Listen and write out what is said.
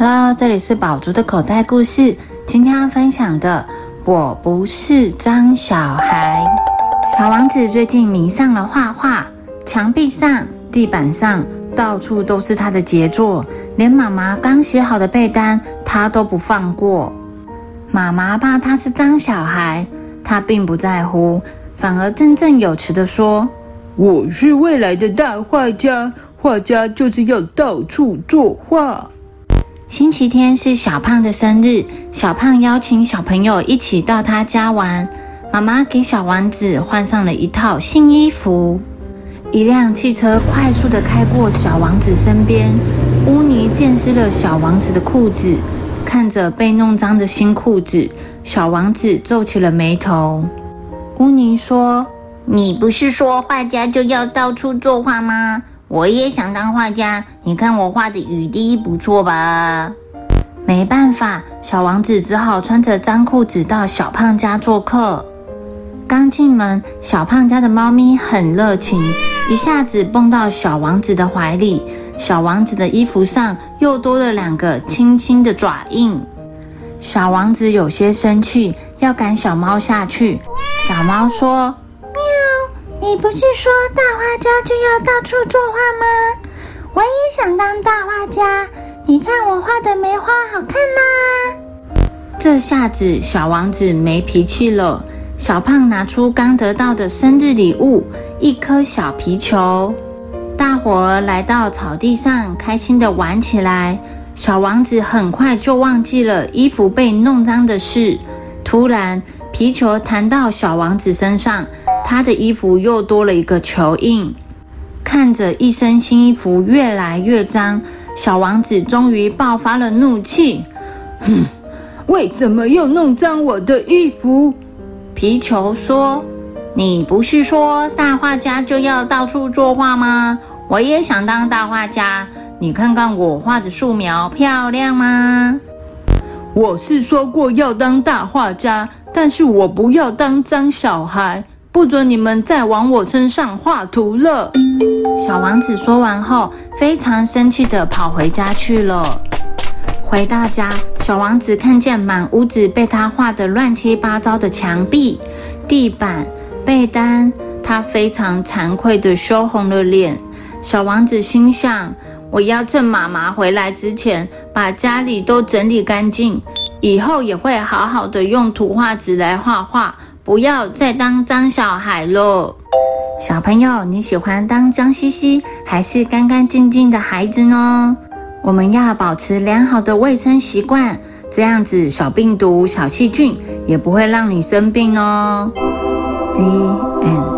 Hello，这里是宝珠的口袋故事。今天要分享的，我不是张小孩。小王子最近迷上了画画，墙壁上、地板上到处都是他的杰作，连妈妈刚洗好的被单他都不放过。妈妈怕他是脏小孩，他并不在乎，反而振振有词地说：“我是未来的大画家，画家就是要到处作画。”星期天是小胖的生日，小胖邀请小朋友一起到他家玩。妈妈给小王子换上了一套新衣服。一辆汽车快速地开过小王子身边，乌尼溅湿了小王子的裤子。看着被弄脏的新裤子，小王子皱起了眉头。乌尼说：“你不是说画家就要到处作画吗？”我也想当画家，你看我画的雨滴不错吧？没办法，小王子只好穿着脏裤子到小胖家做客。刚进门，小胖家的猫咪很热情，一下子蹦到小王子的怀里。小王子的衣服上又多了两个清新的爪印。小王子有些生气，要赶小猫下去。小猫说。你不是说大画家就要到处作画吗？我也想当大画家。你看我画的梅花好看吗？这下子小王子没脾气了。小胖拿出刚得到的生日礼物——一颗小皮球。大伙儿来到草地上，开心的玩起来。小王子很快就忘记了衣服被弄脏的事。突然，皮球弹到小王子身上。他的衣服又多了一个球印，看着一身新衣服越来越脏，小王子终于爆发了怒气。哼，为什么又弄脏我的衣服？皮球说：“你不是说大画家就要到处作画吗？我也想当大画家。你看看我画的素描漂亮吗？”我是说过要当大画家，但是我不要当脏小孩。不准你们再往我身上画图了！小王子说完后，非常生气地跑回家去了。回到家，小王子看见满屋子被他画得乱七八糟的墙壁、地板、被单，他非常惭愧地羞红了脸。小王子心想：我要趁妈妈回来之前，把家里都整理干净，以后也会好好的用图画纸来画画。不要再当脏小孩了，小朋友，你喜欢当脏兮兮还是干干净净的孩子呢？我们要保持良好的卫生习惯，这样子小病毒、小细菌也不会让你生病哦 dn。